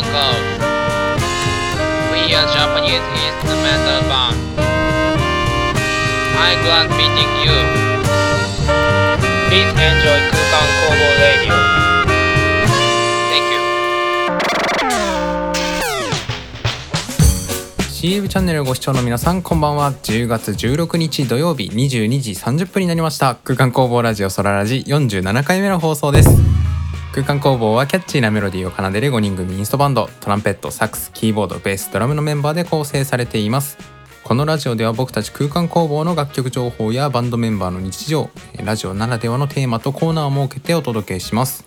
Uncle. We are Japanese instrumental band. I'm glad meeting you. Please enjoy Kukan Kobo Radio. Thank you. CM チャンネルをご視聴の皆さんこんばんは10月16日土曜日22時30分になりました空間工房ラジオソララジ47回目の放送です空間工房はキャッチーなメロディーを奏でる5人組インストバンドトランペットサックスキーボードベースドラムのメンバーで構成されています。このラジオでは僕たち空間工房の楽曲情報やバンドメンバーの日常ラジオならではのテーマとコーナーを設けてお届けします。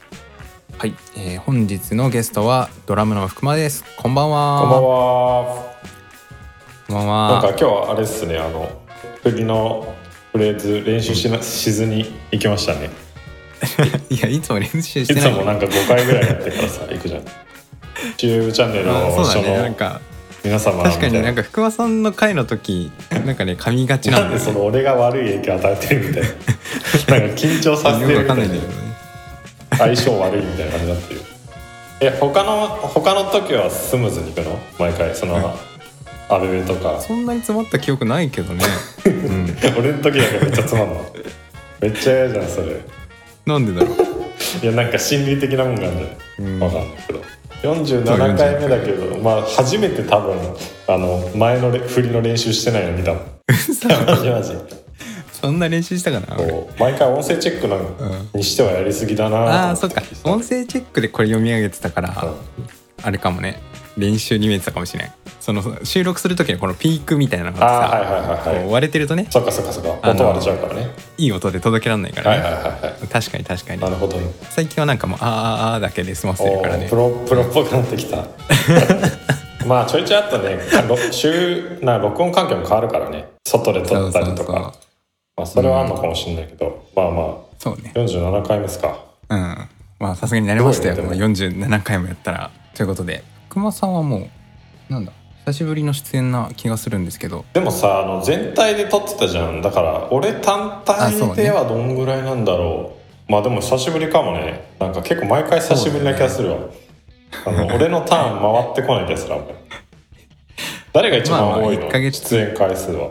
はい、えー本日のゲストはドラムの福間です。こんばんは。こんばんは。こんばんなんかは今日はあれっすね、あの振りのフレーズ練習しなしずに行きましたね。いやいつも練習しいてない。つもなんか5回ぐらいやってからさ行くじゃん。YouTube チャンネルあのそねなんのか皆様確かにないんか福間さんの回の時なんかね噛みがちななんんでねその俺が悪い影響与えてるみたいな。なんか緊張させてるみたいな。ね相性悪いみたいな感じになってる。え他の他の時はスムーズに行くの？毎回その、アベベとか。そんなに詰まった記憶ないけどね、うん、俺の時だけめっちゃつまんの。めっちゃ嫌じゃんそれなんでだろう？いやなんか心理的なもんがあるんじゃうん。ないわかんないけど。47回目だけどまあ初めて多分あの前のレ振りの練習してないの見たもん。マジマジ。そんな練習したかな？毎回音声チェックなんにしてはやりすぎだなああそっか。音声チェックでこれ読み上げてたからあれかもね練習に見えてたかもしれないその収録する時にこのピークみたいなのがさああはいはいはいこはい。う割れてるとねそっかそっかそっか。あの音割れちゃうからね。いい音で届けられないからね、はいはいはいはい。確かに確かに。なるほど。最近はなんかもうあーあーだけで済ませてるおからね。ープロプロっぽくなってきた。まあちょいちょいあったね。ろ週な録音環境も変わるからね。外で撮ったりとか。まあそれはあるのかもしれないけど、まあまそうね。あ47回目ですか。うん。まあさすがになりましたよ。ねもう47回もやったら。ということで熊さんはもうなんだ久しぶりの出演な気がするんですけど。でもさあの全体で撮ってたじゃん。だから俺単体ではどんぐらいなんだろう。まあでも久しぶりかもね。なんか結構毎回久しぶりな気がするわ、あの俺のターン回ってこない気がするあんまり誰が一番まあまあ多いの、一ヶ月。出演回数は。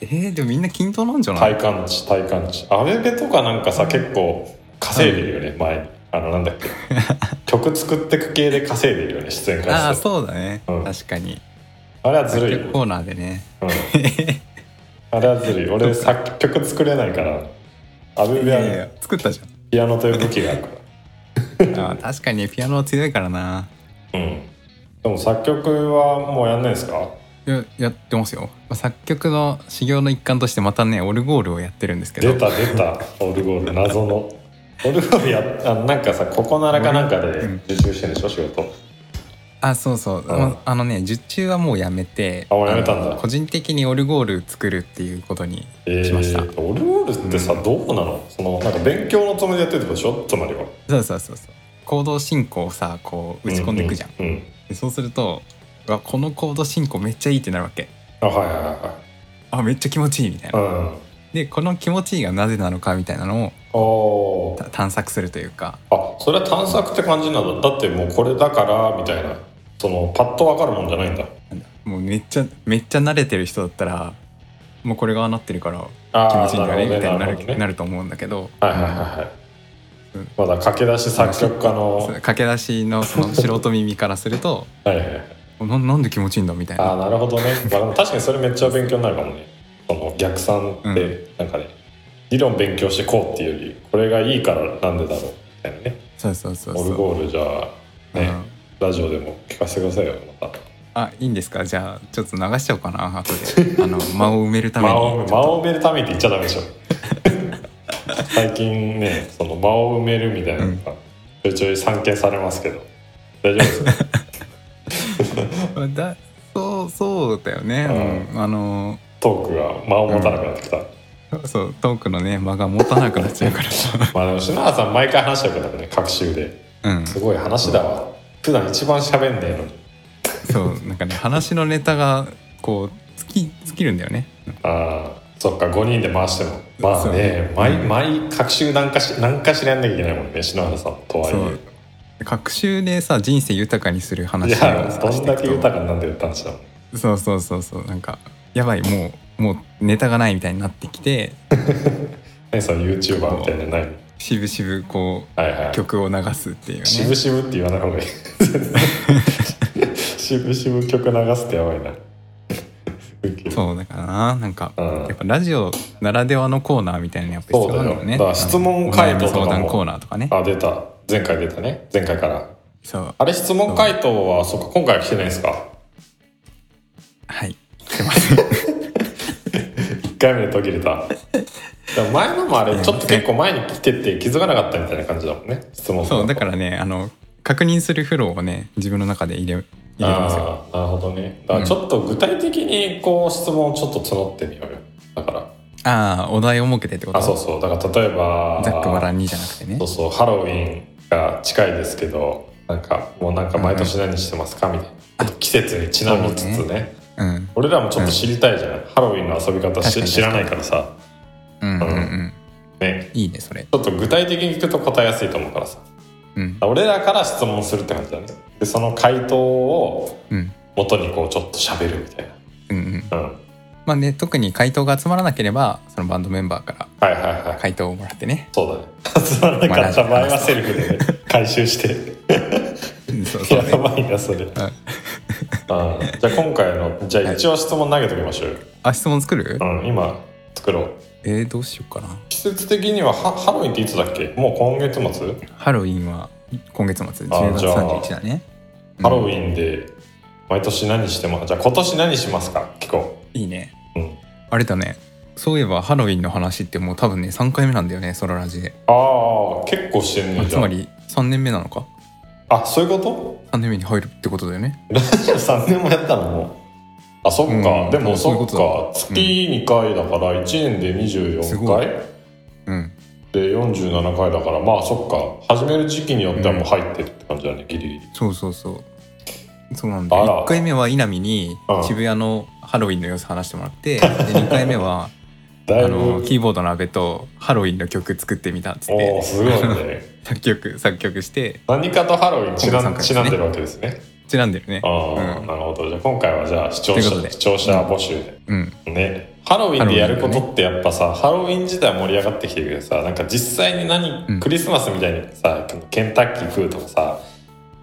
えー、でもみんな均等なんじゃない？体感値体感値アベベとかなんかさ結構稼いでるよね、前。にあのなんだっけ 曲作ってく系で稼いでるよね出演回数。ああそうだね、うん。確かに。あれはずるいよ、コーナーでね。うん、あれはずるい俺作曲作れないからアベベはね作ったじピアノという武器があるかゃん あー確かにピアノは強いからな。らうん。でも作曲はもうやんないですか？ややってますよ。まあ作曲の修行の一環としてまたねオルゴールをやってるんですけど。出た出たオルゴール。謎のオルゴールやあのなんかさここならかなんかで受注してるんでしょ仕事。あそうそう、うん。まああのね受注はもうやめてあもうやめたんだ。個人的にオルゴール作るっていうことにえしました、ー、オルゴールってさ、どうなの？そのなんか勉強のつもりでやってるってことでしょ？つまりは。そうそうそうそう。コード進行をさこう打ち込んでいくじゃん、うん、うんでそうするとうわこのコード進行めっちゃいいってなるわけ。あはいはいはあめっちゃ気持ちいいみたいな、うん。でこの気持ちいいがなぜなのかみたいなのを探索するというか。あそれは探索って感じなんだ。だってもうこれだからみたいな。そのパッとわかるもんじゃないんだ。もうめっちゃめっちゃ慣れてる人だったらもうこれがなってるから気持ちいいんだねみたいになるね。なると思うんだけど、はいはいはいはい、うん。まだ駆け出し作曲家の駆け出しのその素人耳からするとはいはいはい。ななんで気持ちいいんだみたいな。ああなるほどね、確かにそれめっちゃ勉強になるかもね。その逆算ってなんかね、理論勉強してこうっていうよりこれがいいからなんでだろうみたいなね。そうそうそうオルゴールじゃあね、ラジオでも聞かせてくださいよまた。あいいんですか？じゃあちょっと流しちゃおうかな後で。あの 間を埋めるために。間を間を埋めるためにって言っちゃダメでしょ。最近ねその間を埋めるみたいなのがちょいちょい散見されますけど。大丈夫ですか？だそうそうだよね、ううん。あのトークが間を持たなくなってきた、そうトークのね間が持たなくなっちゃうからさ。まあでも篠原さん毎回話してるからね各週で。うん。すごい話だわ。普段一番喋んねえのに。そうなんかね話のネタがこう尽き尽きるんだよね。ああそっか5人で回しても。まあね毎毎各週何かし何かしらやんなきゃいけないもんね篠原さんとはいそう。学習でさ人生豊かにするい話をさやどんだけ豊かになんで言ったんでしょうそうそうそうそう。なんかやばいもうもうネタがないみたいになってきて ねその YouTuber みたいなのないしぶしぶこはいはう曲を流すっていうね。いしぶしぶって言わない方がいい。しぶしぶ曲流すってやばいな。そうだからななんかうん。やっぱラジオならではのコーナーみたいなのやっぱ必要なのね。そうだよ。だから質問回答相談コーナーとかね。あ出た。前回出たね。前回。からそう。あれ質問回答はそっか今回は来てないですか？はい。来てます。1回目で途切れた。前のもあれちょっと結構前に来てて気づかなかったみたいな感じだもんね。質問そうだかららねあの確認するフローをね自分の中で入れ入れてますよ。ああなるほどね。だからちょっと具体的にこう質問をちょっと募ってみようよ。だから。ああお題を設けてってこと？あそうそう。だから例えばざっくばらんにじゃなくてね。そうそうハロウィンが近いですけどなんかもうなんか毎年何してますか？みたいな。季節にちなみつつねうん。俺らもちょっと知りたいじゃない、ハロウィンの遊び方知らないからさ。うんうんうん。ね。いいねそれ。ちょっと具体的に聞くと答えやすいと思うからさ。うん。俺らから質問するって感じだね。でその回答をうん。元にこうちょっと喋るみたいうんうん。なうん。まあね特に回答が集まらなければそのバンドメンバーからはいはいはい。回答をもらってね。そうだね。集まらなかった場合はセルフでね回収して。う んそうそう やねばいなそれあーじゃあ今回のじゃあ一応質問投げときましょう。よ、あ質問作る？うん、今作ろう。えー、どうしようかな。季節的にはハハロウィンっていつだっけ？もう今月末、ハロウィンは今月末。あ10月じゃあ31だねハロウィンで毎年何してもじゃあ今年何しますか？聞こいいね。う、うん、あれだね。そういえばハロウィンの話ってもう多分ね3回目なんだよねソララジで、ああ結構してんねじゃあ。あつまり3年目なのか？あそういうこと？3年目に入るってことだよね。ラジオ3年もやったの？もうあそっか、うん。でもそっか。月2回だから1年で24すごい。回うん。で47回だからまあそっか。始める時期によってはもう入ってるって感じだね、ギリギリ。そうそうそう。そうなんだ。あら。1回目は稲見にうん。渋谷のハロウィンの様子話してもらって、で2回目はあのぶキーボードの阿部とハロウィンの曲作ってみたっつっおて。おすごいね 作曲作曲して。何かとハロウィンちなんちなんでるわけですね。ちなんでるね。ああ、うん。なるほど。じゃあ今回はじゃあ視聴者視聴者募集で、うん。ね。ハロウィンでやることってやっぱさハロウィン自体盛り上がってきてるけどさなんか実際に何、うん。クリスマスみたいにさケンタッキー食うとかさ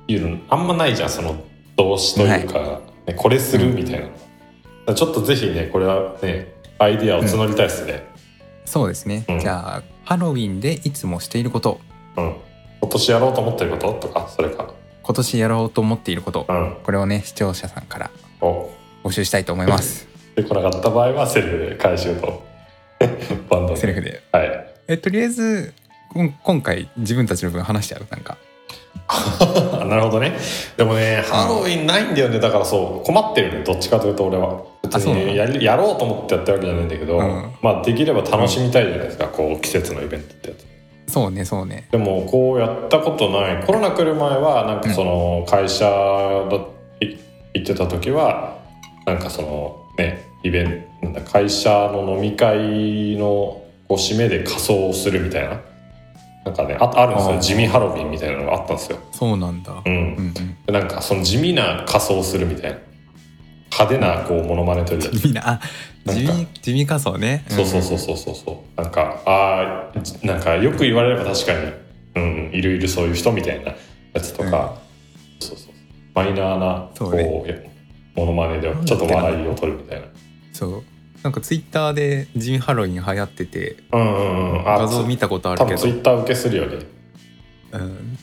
いうのあんまないじゃん。その動詞というか、ね、これするみたいな。ちょっとぜひねこれはねアイディアを募りたいですね。そうですね、うん。じゃあハロウィンでいつもしていることうん、今年やろうと思ってることとかそれか。今年やろうと思っていること。うん。これをね視聴者さんからお。募集したいと思います。で来なかった場合はセルフで回収と。バンドで。セリフで。はい。えとりあえず今回自分たちの分話しちゃう？なんか。なるほどね。でもねハロウィンないんだよね。だからそう困ってるね。どっちかというと俺は。別にやりやろうと思ってやってるわけじゃないんだけど、うん。まあできれば楽しみたいじゃないですか、こう季節のイベントってやつそうねそうね。でもこうやったことない。コロナ来る前はなんかその会社だい行ってた時はなんかそのねイベントなんだ会社の飲み会のこう締めで仮装をするみたいな。なんかねああるんですよ。地味ハロウィンみたいなのがあったんですよ、そうなんだ。うん。うんうん。でなんかその地味な仮装をするみたいな。派手なこうモノマネというか地味なあ地味地味仮想ね。そうそうそうそうそう。そうなんかああなんかよく言われれば確かにうんいるいるそういう人みたいなやつとか、そうそうマイナーなこそううねモノマネでちょっと笑いを取るみたいな。そう。なんかツイッターで地味ハロウィン流行っててうんうんうん。あ画像見たことあるけど。ツイッター受けするよね。うん。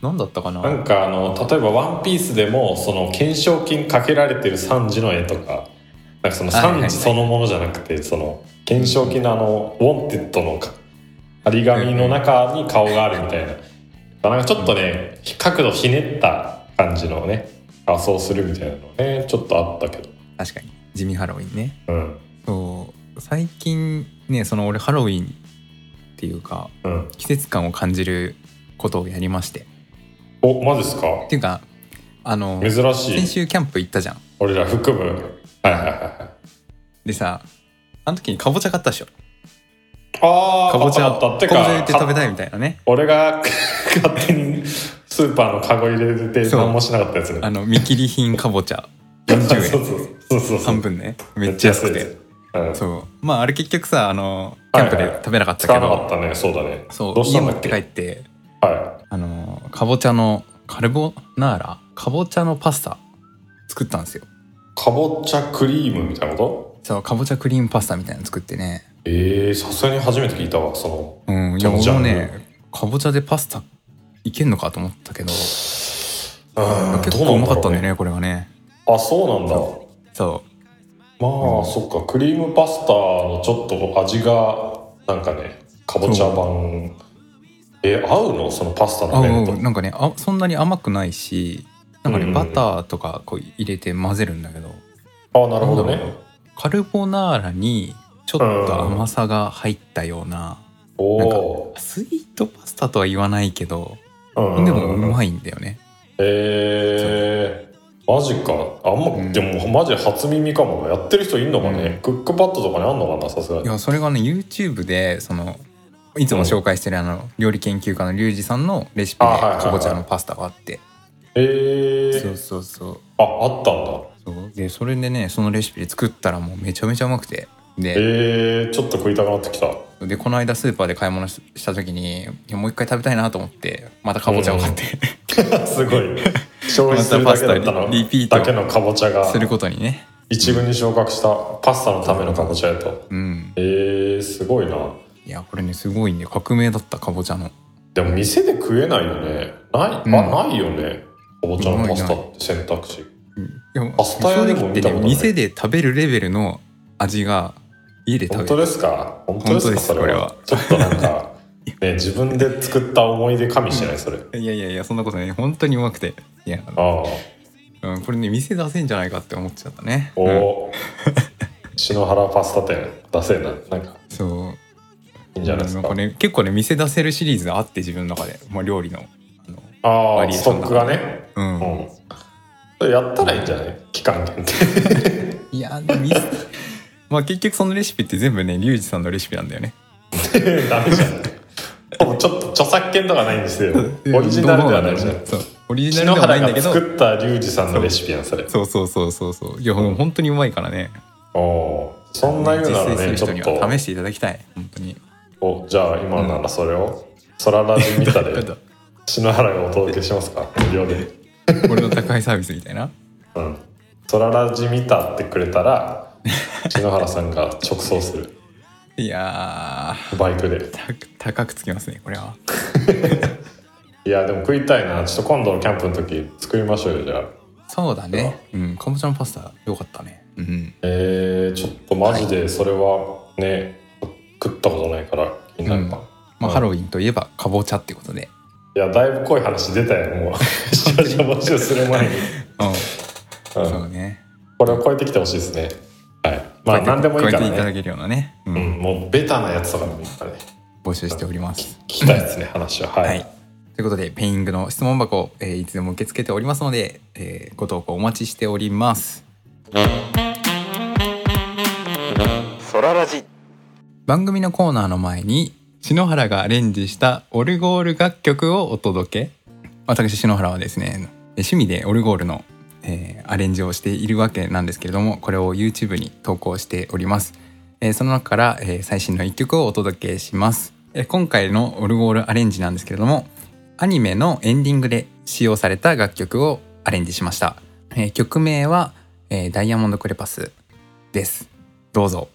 何だったかな。なんかあの例えば「ワンピースでもその懸賞金かけられてるサンジの絵とかなんかそのサンジそのものじゃなくてその懸賞金のあのウォンテッドのか張り紙の中に顔があるみたいな。なんかちょっとね角度ひねった感じのね仮装するみたいなのねちょっとあったけど。確かに。地味ハロウィンね。うん。そう最近ねその俺ハロウィンっていうかうん。季節感を感じることをやりまして。おマジっすか？っていうかあの珍しい。先週キャンプ行ったじゃん。俺ら含むはいはいはいはい。でさあの時にかぼちゃ買ったでしょ。ああかぼちゃあったあってかぼちゃ入れて食べかたいみたいなね。俺が勝手にスーパーのカゴ入れて何もしなかったやつね。あの見切り品かぼちゃ。そう40そう円そうそうそう。半分ね。めっちゃ安くて。うんそう。まああれ結局さあのキャンプで食べなかったけ使わなかど、ったね。そうだね。そう。家持って帰って。はあのかぼちゃのカルボナーラ？かぼちゃのパスタ作ったんですよ。いかぼちゃクリームみたいなこそうかぼちゃクリームパスタみたいなの作ってね。とええさすがに初めて聞いたわそのうんいや俺もねかぼちゃでパスタいけんのかと思ったけど。うん結構うまかったんだよねねこれがね。あそうなんだ。そまあ、そっかクリームパスタのちょっと味がなんかねかぼちゃ版。え合うの？そのパスタの麺と。うんなんかねあそんなに甘くないしなんかね、うんバターとかこう入れて混ぜるんだけど。あなるほどね。カルボナーラにちょっと甘さが入ったような、おおスイートパスタとは言わないけど、ー、うんでもうまいんだよね。えー、マジか。あんま、うん。でもマジ初耳かもな。やってる人いんのかね、クックパッドとかにあんのかなさすがに。いやそれがね YouTube でそのいつも紹介してるあの料理研究家のリュウジさんのレシピでかぼちゃのパスタがあってえー、そうそうそう。ああったんだ。そう。でそれでねそのレシピで作ったらもうめちゃめちゃうまくて。でえー、ちょっと食いたくなってきた。でこの間スーパーで買い物しした時にもう一回食べたいなと思ってまたかぼちゃを買って、すごい。消費するだけだったの。リピート。だけのかぼちゃが。することにね。一軍に昇格したパスタのためのかぼちゃやと。うん。えー、すごいな。いやこれねすごいね革命だったかぼちゃの。でも店で食えないよね。ない、うん。あないよねかぼちゃのパスタって選択肢。パスタ屋でも見たことない。ね店で食べるレベルの味が家で食べる。本当ですか？本当ですか？それは。ちょっとなんかね自分で作った思い出加味してない それ。いやいやいやそんなことない。本当にうまくて。いや、ああ。うん、これね店出せんじゃないかって思っちゃったね。おうん。お、篠原パスタ店出せえな。なんかそう。いいんじゃないですか？ね結構ね店出せるシリーズがあって自分の中で、まあ、料理のあのあストックがね。うん、うん。やったらいいんじゃない？期間限定。いやでも店まあ結局そのレシピって全部ねリュウジさんのレシピなんだよね。ダメじゃん。もうちょっと著作権とかないんですよ。オリジナルではないじゃん。そう。オリジナルではないんだけど。作ったリュウジさんのレシピやんそれ。そうそうそうそうそう。いや、もう本当にうまいからね。おおーそんな言うなら実ねちょっと。試していただきたい。本当に。おじゃあ今ならそれを。空ラジ見たで 篠原がお届けしますか？無料で俺の宅配サービスみたいな？うん。空ラジ見たってくれたら 篠原さんが直送する。いやバイクで。高くつきますねこれは。いやでも食いたいな。ちょっと今度のキャンプの時作りましょうよじゃあ。そうだね。うん。かぼちゃのパスタよかったね。うん。えー、ちょっとマジでそれはね、食ったことないから気になるな、うん。まあ、うん。ハロウィンといえばかぼちゃってことでいやだいぶ濃い話出たよもう。視聴者募集する前に、うん。うん。そうね。これを超えてきてほしいですね。はい。まあ何でもいいからね。超えていただけるようなね、ううんん、もうベタなやつとかでもいいからね。募集しております。聞きたいですね話は。はい、はい。ということで、ペイングの質問箱、えーいつでも受け付けておりますので、えーご投稿お待ちしております。番組のコーナーの前に、篠原がアレンジしたオルゴール楽曲をお届け。私、篠原はですね、趣味でオルゴールの、えーアレンジをしているわけなんですけれども、これを YouTube に投稿しております。えーその中から、えー最新の一曲をお届けします、え今回のオルゴールアレンジなんですけれどもアニメのエンディングで使用された楽曲をアレンジしました、え曲名は、えダイヤモンドクレパスですどうぞ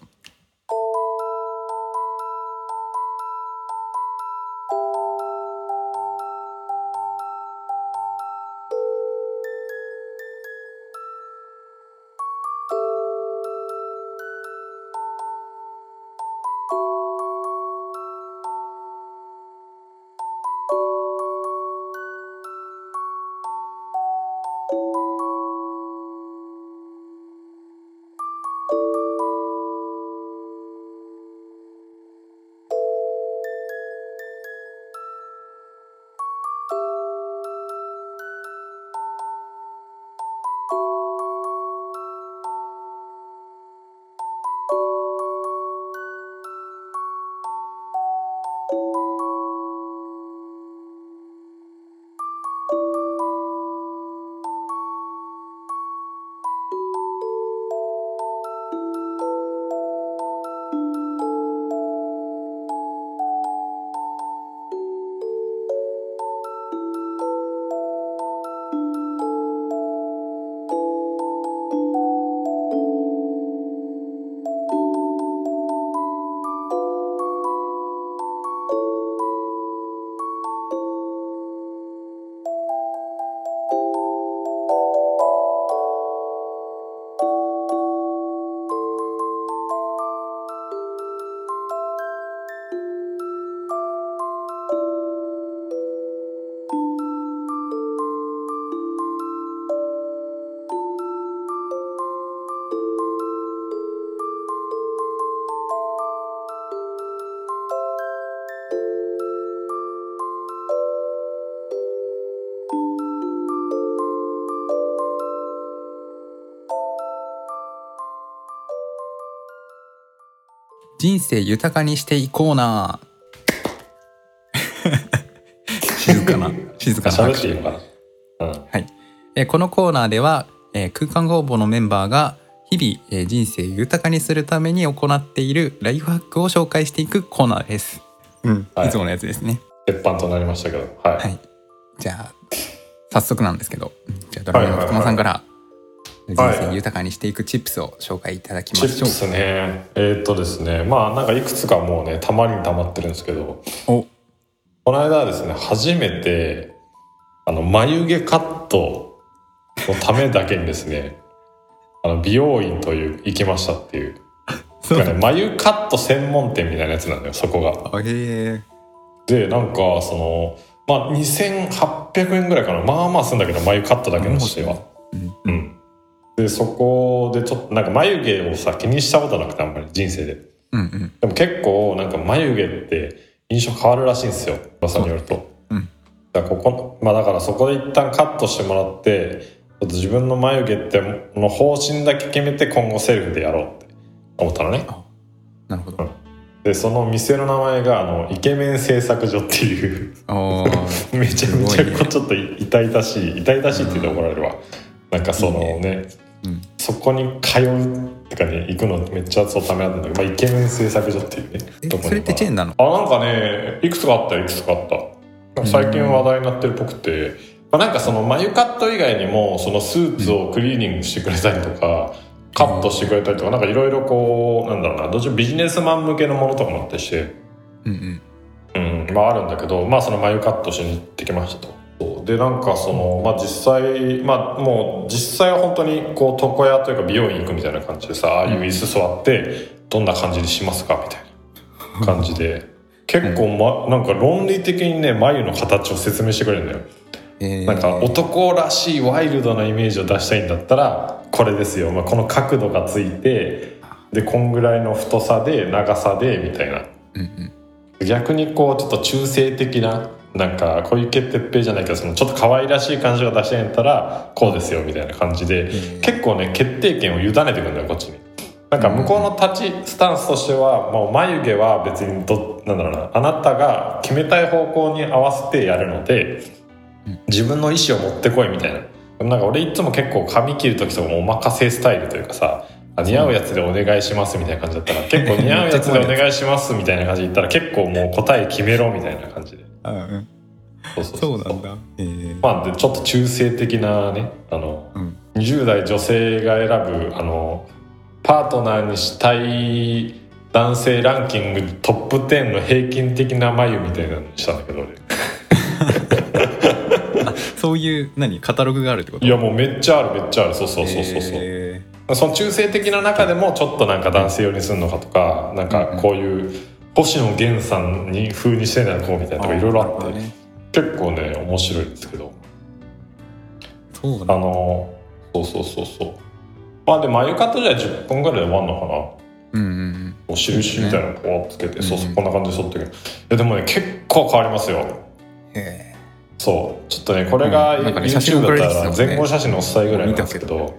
人生豊かにしていこうな 静かな静かな拍手うん。はい、えーこのコーナーでは、えー空間工房のメンバーが日々、えー人生を豊かにするために行っているライフハックを紹介していくコーナーです。うん、はいいつものやつですね。鉄板となりましたけど。はい。はい。じゃあ早速なんですけど、じゃあドラムの福間さんから人はい生豊かにしていくチップスを紹介いただきチましょう。ップスね。えーっとですね。まあなんかいくつかもうね、たまりにたまってるんですけど、お、この間はですね、初めて、あの、眉毛カットのためだけにですね、あの、美容院という、行きましたっていう。そうね、眉カット専門店みたいなやつなんだよ、そこが。あへえ。で、なんか、その、まあ、2800円ぐらいかな。まあまあするんだけど、眉カットだけのしては。うんうん。で、そこでちょっと、なんか眉毛をさ、気にしたことなくて、あんまり人生で。うんうんでも結構、なんか眉毛って印象変わるらしいんですよ、噂によると。うんだからここ、まあだからそこで一旦カットしてもらって、ちょっと自分の眉毛っての方針だけ決めて今後セルフでやろうって思ったのね。なるほど。で、その店の名前が、あの、イケメン製作所っていう、めちゃめちゃこうちょっと痛々しい、痛々しいって言って怒られるわ。なんかそのいいね、うんそこに通うってかね、行くのめっちゃそうためらったんだけど、まあ、イケメン製作所っていうね。えとこにそれってチェーンなの？あ、なんかね、いくつかあったよいくつかあった。最近話題になってるっぽくて、まあ、なんかその眉カット以外にも、そのスーツをクリーニングしてくれたりとか、カットしてくれたりとか、なんかいろいろこう、なんだろうな、どっちもビジネスマン向けのものとかもあったりして、うんうん。うん、まああるんだけど、まあその眉カットしに行ってきましたと。で、なんかその、まあ実際、まあもう実際は本当にこう床屋というか美容院行くみたいな感じでさ、ああいう椅子座って、どんな感じにしますかみたいな感じで、結構ま、なんか論理的にね、眉の形を説明してくれるんだよ。えー。なんか男らしいワイルドなイメージを出したいんだったらこれですよ、まあ、この角度がついてでこんぐらいの太さで長さでみたいな。うんうん。逆にこうちょっと中性的ななんか小池徹平じゃないけどそのちょっと可愛らしい感じが出したいんだったらこうですよみたいな感じでー結構ね決定権を委ねてくるんだよこっちに。なんか向こうの立ちスタンスとしてはもう眉毛は別にどなんだろうなあなたが決めたい方向に合わせてやるので自分の意思を持ってこいみたいななんか俺いつも結構髪切る時とかもお任せスタイルというかさあ似合うやつでお願いしますみたいな感じだったら結構似合うやつでお願いしますみたいな感じで言ったら結構もう答え決めろみたいな感じであうん。そうそうそうなんだ。えーまあでちょっと中性的なねあのうん。20代女性が選ぶあのパートナーにしたい男性ランキングトップ10の平均的な眉みたいなのにしたんだけど俺 そういう何カタログがあるってこと？いやもうめっちゃあるめっちゃあるそうそうそうそうそう、えその中性的な中でもちょっとなんか男性寄りにするのかとかなんかこういう星野源さんに風にしてないこうみたいなとかいろいろあって、ね。結構ね面白いんですけど。あそうなんだ。のそうそうそうそう。まあで眉カットじゃ10分ぐらいで終わるのかな。うんうんうん。印みたいなのこうつけて、そうそううんこんな感じで剃ってくる。いやでもね結構変わりますよ。へそう。ちょっとねこれが YouTube だってたら前後写真のお伝えぐらいなんですけど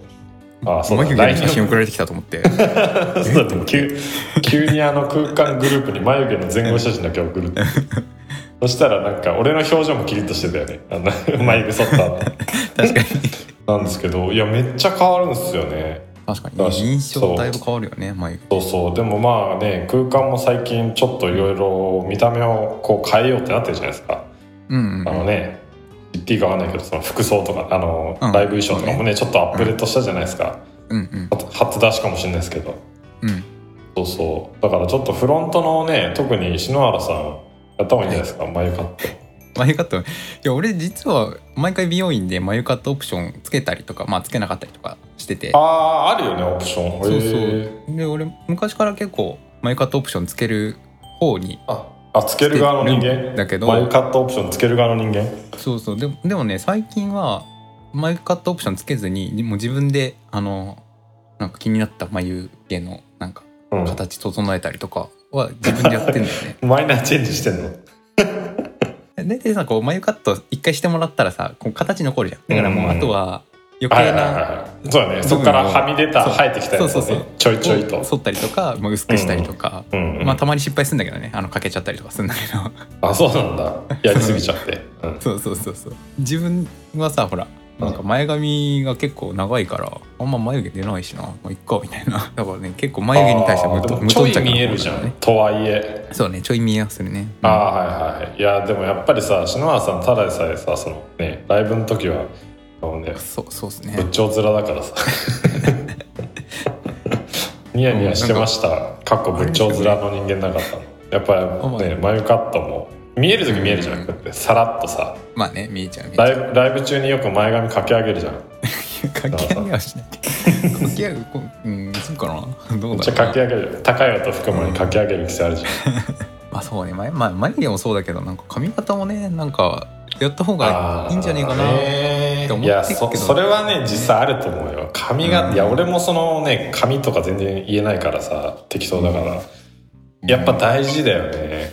あそうだ。眉毛の写真送られてきたと思って。そうだって。急急にあの空間グループに眉毛の前後写真だけ送るって。そしたらなんか俺の表情もキリッとしてたよね。あの眉毛剃った後。確かに。なんですけどいやめっちゃ変わるんですよね。確かに印象だいぶ変わるよね眉毛。そうそう。でもまあね空間も最近ちょっといろいろ見た目をこう変えようってなってるじゃないですか。うんうんあのね言っていいかわかんないけどその服装とかあの、うん。ライブ衣装とかもねちょっとアップデートしたじゃないですか、うんうん。初出しかもしれないですけど。うん。そうそう。だからちょっとフロントのね特に篠原さんやった方がいいんじゃないですか、眉カット。眉カット？いや俺実は毎回美容院で眉カットオプションつけたりとかまあつけなかったりとかしてて。あああるよねオプション。そうへそう。で俺昔から結構眉カットオプションつける方にああつける側の人間？だけど眉カットオプションつける側の人間？そうそう。でもでもね最近は眉カットオプションつけずにもう自分であのなんか気になった眉毛のなんかうん。形整えたりとかは自分でやってんだよね。マイナーチェンジしてんの？大体さこう眉カット一回してもらったらさこう形残るじゃん。だからもううん。あとは余計なはいそうだねそこからはみ出た生えてきたやつそうそうそう。ちょいちょいと。剃ったりとか、まあ、薄くしたりとか、うんうんまあたまに失敗するんだけどね。あのかけちゃったりとかするんだけど。あそうなんだ。やりすぎちゃって、うん、そうそうそうそう。自分はさほらなんか前髪が結構長いからあんま眉毛出ないしな。まあいっかみたいな。だからね結構眉毛に対しては無あーでも無ちょい見えるじゃん。とはいえ。そうねちょい見えはするね。ああはいはい。いやでもやっぱりさ篠原さんただでさえさそのねライブの時はそうそうですね。仏頂面だからさ。ニヤニヤしてました。かっこ仏頂面の人間なかったのやっぱりね眉カットも。見える時見えるじゃなくてさらっとさ。まあね見えちゃうライブライブ中によく前髪かき上げるじゃん。かき上げはしない。かき上げこううんそうかな。どうだろう。なかき上げる。高い音吹く前にかき上げる癖あるじゃん。まあそうね。前、まあ、眉毛もそうだけどなんか髪型もねなんかやった方がいいんじゃねえかなって思いやってっけどそそれはね実際あると思うよ。髪が、うんいや俺もそのね髪とか全然言えないからさ適当だから、やっぱ大事だよね。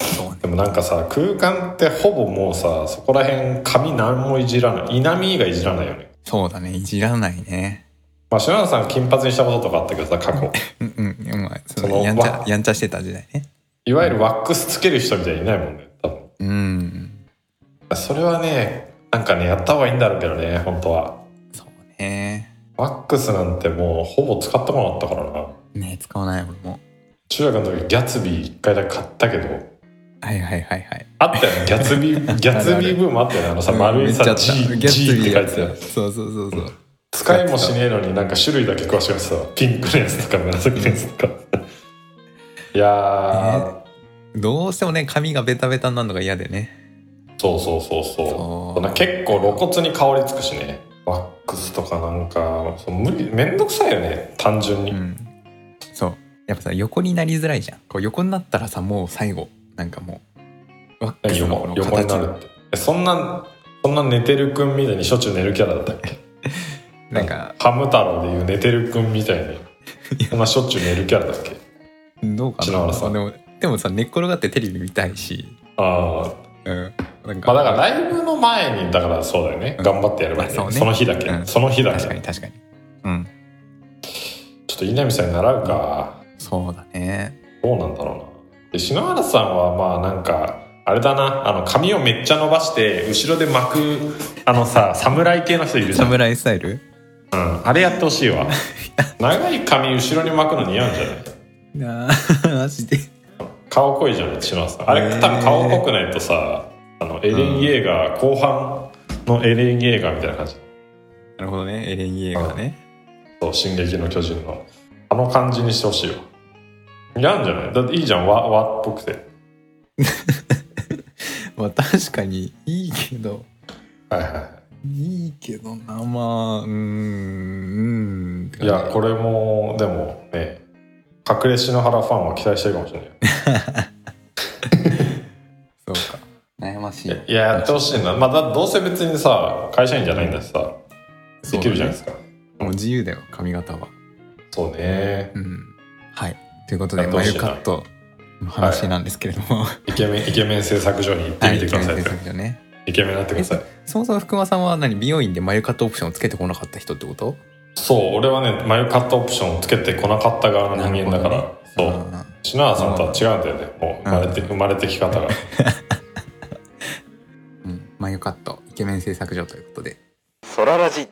そうね。でもなんかさ空間ってほぼもうさそこら辺髪何もいじらない。稲見以外いじらないよね。そうだね。いじらないね。まあ篠原さん金髪にしたこととかあったけどさ過去。うんうん。まあそそののやんちゃわやんちゃしてた時代ね。いわゆるワックスつける人みたいにいないもんね多分。うんそれはねなんかねやった方がいいんだろうけどね本当は。そうね。ワックスなんてもうほぼ使ったものあったからな。ね使わない俺も。中学の時ギャツビー一回だけ買ったけど。はいはいはいはい。あったよね。ギャツビー ギャツビーブームあったよね。あのさ丸いさ G, G って書いてた。よそうそうそうそう。使いもしねえのになんか種類だけ詳しくてさピンクのやつとか紫のやつとか。いやー、どうしてもね髪がベタベタになるのが嫌でねそうそうそうそう。結構露骨に香りつくしね。ワックスとかなんかそう無理めんどくさいよね単純に、うん。そう。やっぱさ横になりづらいじゃん。こう横になったらさもう最後なんかもうワックスのこの横横にな形るって。えそんなそんな寝てるくんみたいにしょっちゅう寝るキャラだったっけ？なんかハム太郎でいう寝てるくんみたいにそんな しょっちゅう寝るキャラだっけ？どうかな。でもでもさ寝っ転がってテレビ見たいし。ああうんなんかまあだからライブの前にだからそうだよね。頑張ってやればいいね。そうね。その日だけ、うん。その日だけ。確かに確かに。うん。ちょっと稲見さんに習うか。そうだね。どうなんだろうな。で篠原さんはまあなんかあれだな。あの髪をめっちゃ伸ばして後ろで巻くあのさ侍系の人いるじゃん、うん、侍スタイル？あれやってほしいわ。長い髪後ろに巻くの似合うんじゃない？なあマジで。顔濃いじゃん篠原さん。あれへー。多分顔濃くないとさあのエレン・イェーガー、後半のエレン・イェーガーみたいな感じ。なるほどね。エレン・イエーガーね。そう「進撃の巨人の」あの感じにしてほしいわ。似合うんじゃない？だっていいじゃん。和和っぽくて。まあ確かにいいけど。はいはいい。けどなまあうーんうんいいやこれもでもね隠れ篠原ファンは期待してるかもしれないし。いいやいややってほしいな。まあだどうせ別にさ会社員じゃないんだしさできるじゃないですか。もう自由だよ髪型は。そうね。うん。はい。ということで眉カットの話なんですけれども、イケメンイケメン製作所に行ってみてください、はい先生ね。イケメンになってください。そもそも福間さんは何美容院で眉カットオプションをつけてこなかった人ってこと？そう俺はね眉カットオプションをつけてこなかった側の人間だから、なるそう。篠原さんとは違うんだよね。もう生まれて、生まれてき方が うんうん眉カットイケメン製作所ということで。ソララジ。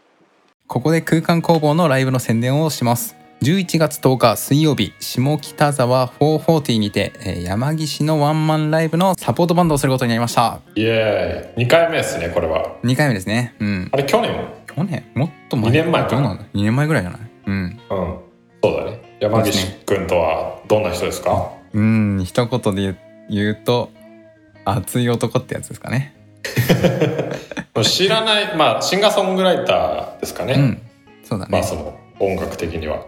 ここで空間工房のライブの宣伝をします。11月10日水曜日下北沢440にて、えー山岸のワンマンライブのサポートバンドをすることになりました。イエーイ。2回目ですねこれは。2回目ですね。うん。あれ去年？去年？もっと前？二年前かどうなんだ？2年前ぐらいじゃない？うん。うん。そうだね。山岸君とはどんな人ですか？うん。一言で言うと熱い男ってやつですかね 知らないまあシンガーソングライターですかね、うん。そうだね。まあその音楽的には。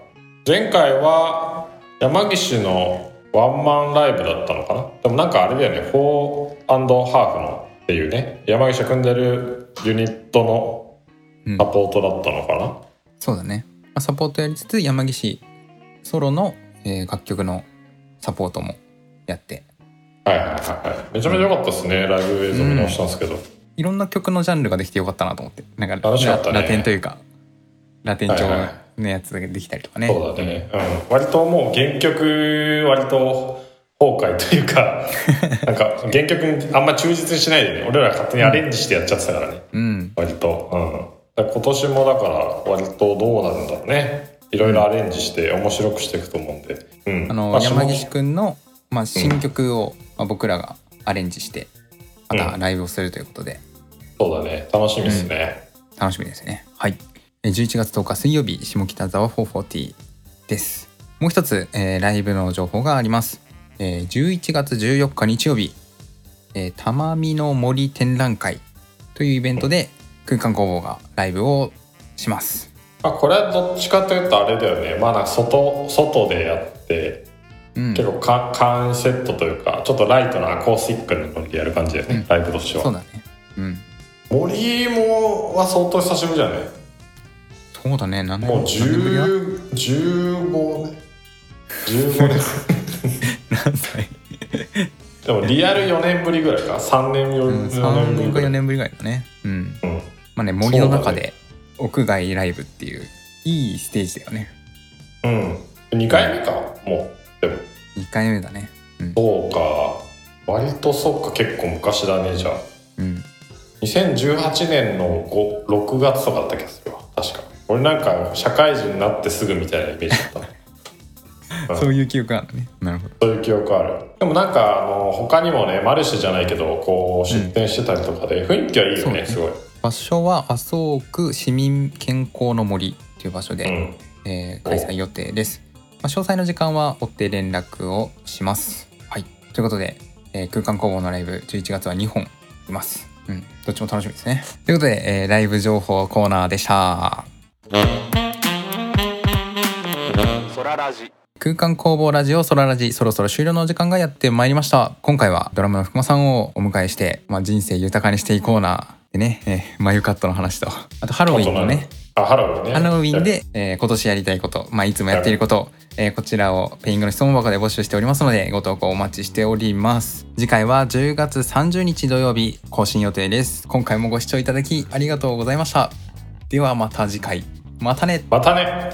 前回は山岸のワンマンライブだったのかな。でもなんかあれだよね。フォーハーフのっていうね。山岸が組んでるユニットのうん。サポートだったのかな、そうだね、まあ、サポートやりつつ山岸ソロの、えー楽曲のサポートもやってはいはいはいはい。めちゃめちゃ良かったですね。ライブ映像見直したんですけど、いろんな曲のジャンルができてよかったなと思って。なんか楽しかったね。ララテンというかラテン調はいはのやつができたりとかね、そうだね、うん、割ともう原曲割と崩壊というか なんか原曲にあんま忠実にしないでね俺ら勝手にアレンジしてやっちゃってたからね、うん。割と、うん、今年もだから割とどうなるんだろうね。いろいろアレンジして面白くしていくと思うんで、うん、あの、ま山岸下くんの、まあ、新曲を、まあ、僕らがアレンジしてまたライブをするということで、そうだね。楽しみですね、楽しみですね。はい。えー11月10日水曜日下北沢440です。もう一つ、えーライブの情報があります、えー11月14日日曜日。えー玉美の森展覧会というイベントで空間工房がライブをします。まあ、これはどっちかというとあれだよね。まあ外外でやってうん。結構か簡易セットというかちょっとライトなアコースティックなノリでやる感じだよね、うん。ライブとしては。そうだね。うん。森もは相当久しぶりじゃない？そうだね。何年もう何年ぶりだ10 15年15年何歳？でもリアル4年ぶりぐらいか。3年4うん、4 3年か4年ぶりぐらい。年ぶりぐらいだね。うん。うん。まあね森の中で屋外ライブっていういいステージだよね。うん。2回目かもう2回目だね。うん。そうか。割とそっか。結構昔だねじゃあ。うん。2018年の5 6月とかだった気がするわ。確か。俺なんか社会人になってすぐみたいなイメージだった。ね うん。そういう記憶あるのね。なるほど。そういう記憶ある。でもなんかあの他にもねマルシェじゃないけどこう出店してたりとかで雰囲気はいいよね、そうすごい、場所は麻生区市民健康の森という場所で、うん、えー開催予定です、まあ、詳細の時間は追って連絡をします。はい。ということで、えー空間工房のライブ11月は2本います。うん。どっちも楽しみですね。ということで、えーライブ情報コーナーでした。空間工房ラジオソララジ。そろそろ終了のお時間がやってまいりました。今回はドラムの福間さんをお迎えして、まあ、人生豊かにしていこうなでね、えー、眉カットの話と。あとハロウィンのね。あハロウィンね。ハロウィンで、えー今年やりたいこと、まあ、いつもやっていること、えーこちらをペイングの質問箱で募集しておりますのでご投稿お待ちしております。次回は10月30日土曜日更新予定です。今回もご視聴いただきありがとうございました。ではまた次回。またね。またね